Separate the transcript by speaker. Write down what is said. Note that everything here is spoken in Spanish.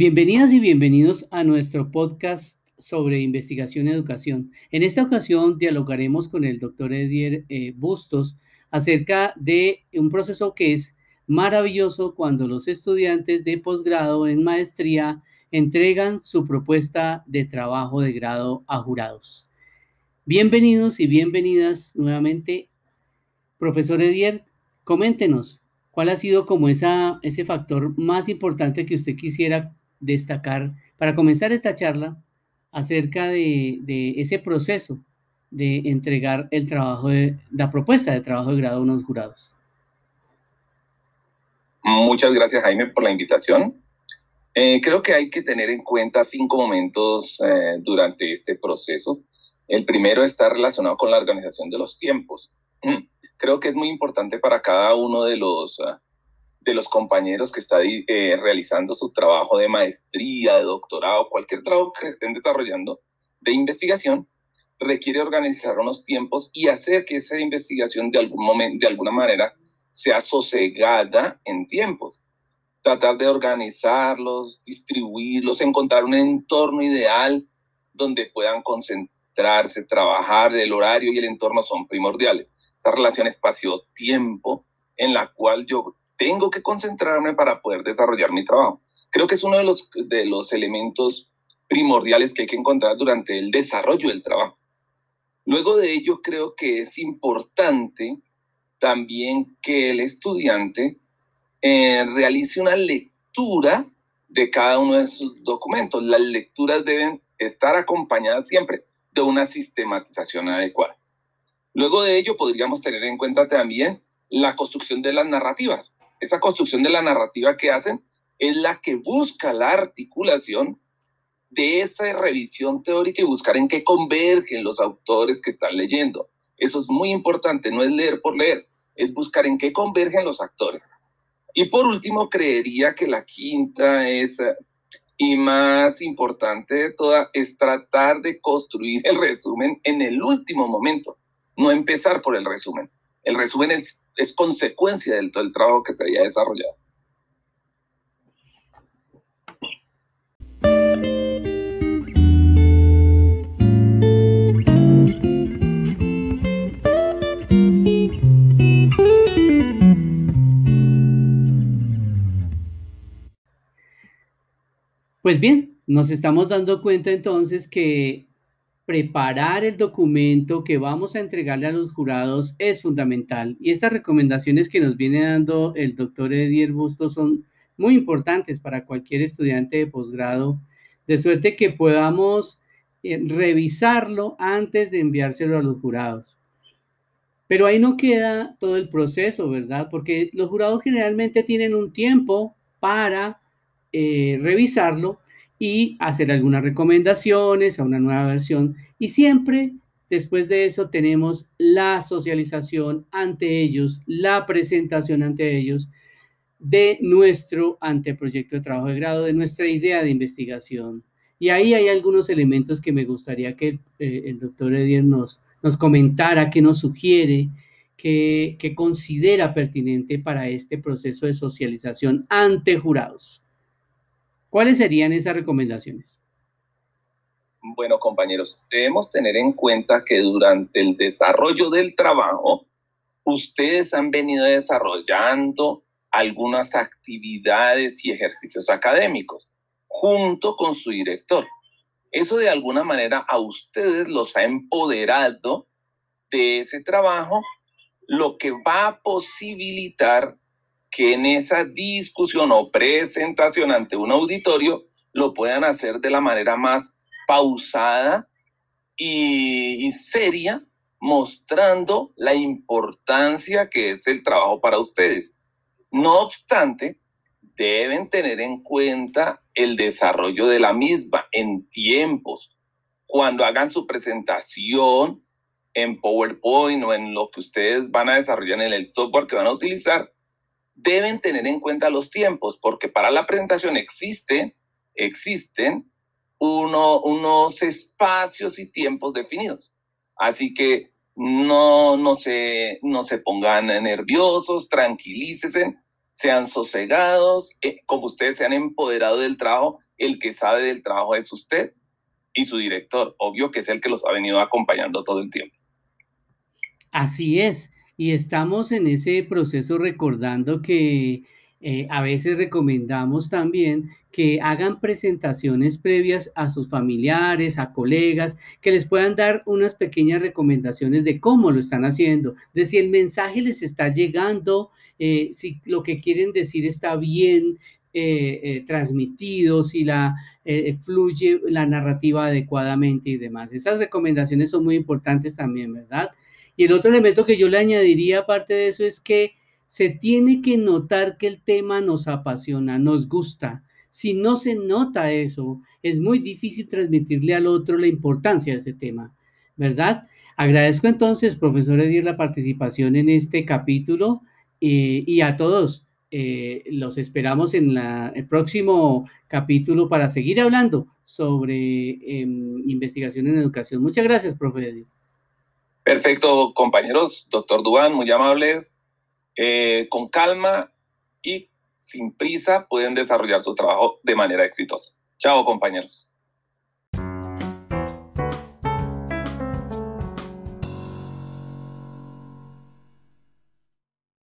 Speaker 1: Bienvenidas y bienvenidos a nuestro podcast sobre investigación y educación. En esta ocasión dialogaremos con el doctor Edier eh, Bustos acerca de un proceso que es maravilloso cuando los estudiantes de posgrado en maestría entregan su propuesta de trabajo de grado a jurados. Bienvenidos y bienvenidas nuevamente. Profesor Edier, coméntenos, ¿cuál ha sido como ese factor más importante que usted quisiera destacar para comenzar esta charla acerca de, ese proceso de entregar el trabajo de la propuesta de trabajo de grado a unos jurados.
Speaker 2: Muchas gracias Jaime por la invitación. Eh, creo que hay que tener en cuenta cinco momentos eh, durante este proceso. El primero está relacionado con la organización de los tiempos. Creo que es muy importante para cada uno de los ah, de los compañeros que está eh, realizando su trabajo de maestría, de doctorado, cualquier trabajo que estén desarrollando de investigación, requiere organizar unos tiempos y hacer que esa investigación de, algún momento, de alguna manera sea sosegada en tiempos. Tratar de organizarlos, distribuirlos, encontrar un entorno ideal donde puedan concentrarse, trabajar, el horario y el entorno son primordiales. Esa relación espacio-tiempo en la cual yo tengo que concentrarme para poder desarrollar mi trabajo. Creo que es uno de los, de los elementos primordiales que hay que encontrar durante el desarrollo del trabajo. Luego de ello, creo que es importante también que el estudiante eh, realice una lectura de cada uno de sus documentos. Las lecturas deben estar acompañadas siempre de una sistematización adecuada. Luego de ello, podríamos tener en cuenta también la construcción de las narrativas esa construcción de la narrativa que hacen es la que busca la articulación de esa revisión teórica y buscar en qué convergen los autores que están leyendo. Eso es muy importante, no es leer por leer, es buscar en qué convergen los actores. Y por último, creería que la quinta es, eh, y más importante de toda, es tratar de construir el resumen en el último momento, no empezar por el resumen. El resumen es, consecuencia del, del trabajo que se haya desarrollado.
Speaker 1: Pues bien, nos estamos dando cuenta entonces que preparar el documento que vamos a entregarle a los jurados es fundamental. Y estas recomendaciones que nos viene dando el doctor Edier Busto son muy importantes para cualquier estudiante de posgrado, de suerte que podamos eh, revisarlo antes de enviárselo a los jurados. Pero ahí no queda todo el proceso, ¿verdad? Porque los jurados generalmente tienen un tiempo para eh, revisarlo y hacer algunas recomendaciones a una nueva versión. Y siempre después de eso tenemos la socialización ante ellos, la presentación ante ellos de nuestro anteproyecto de trabajo de grado, de nuestra idea de investigación. Y ahí hay algunos elementos que me gustaría que eh, el doctor Edier nos, nos comentara, que nos sugiere, que, que considera pertinente para este proceso de socialización ante jurados. ¿Cuáles serían esas recomendaciones?
Speaker 2: Bueno, compañeros, debemos tener en cuenta que durante el desarrollo del trabajo, ustedes han venido desarrollando algunas actividades y ejercicios académicos junto con su director. Eso de alguna manera a ustedes los ha empoderado de ese trabajo, lo que va a posibilitar que en esa discusión o presentación ante un auditorio lo puedan hacer de la manera más pausada y, seria, mostrando la importancia que es el trabajo para ustedes. No obstante, deben tener en cuenta el desarrollo de la misma en tiempos. Cuando hagan su presentación en PowerPoint o en lo que ustedes van a desarrollar en el software que van a utilizar, deben tener en cuenta los tiempos, porque para la presentación existe, existen uno, unos espacios y tiempos definidos. Así que no, no, se, no se pongan nerviosos, tranquilícese, sean sosegados, eh, como ustedes se han empoderado del trabajo, el que sabe del trabajo es usted y su director, obvio que es el que los ha venido acompañando todo el tiempo.
Speaker 1: Así es, y estamos en ese proceso recordando que eh, a veces recomendamos también que hagan presentaciones previas a sus familiares, a colegas, que les puedan dar unas pequeñas recomendaciones de cómo lo están haciendo, de si el mensaje les está llegando, eh, si lo que quieren decir está bien eh, transmitido, si la fluye la narrativa adecuadamente y demás. Esas recomendaciones son muy importantes también, ¿verdad? Y el otro elemento que yo le añadiría aparte de eso es que se tiene que notar que el tema nos apasiona, nos gusta. Si no se nota eso, es muy difícil transmitirle al otro la importancia de ese tema, ¿verdad? Agradezco entonces, profesor Edir, la participación en este capítulo eh, y a todos. Eh, los esperamos en el próximo capítulo para seguir hablando sobre em, investigación en educación. Muchas gracias, profe Edir.
Speaker 2: Perfecto, compañeros. Doctor Duan, muy amables. Eh, con calma y sin prisa pueden desarrollar su trabajo de manera exitosa. Chao, compañeros.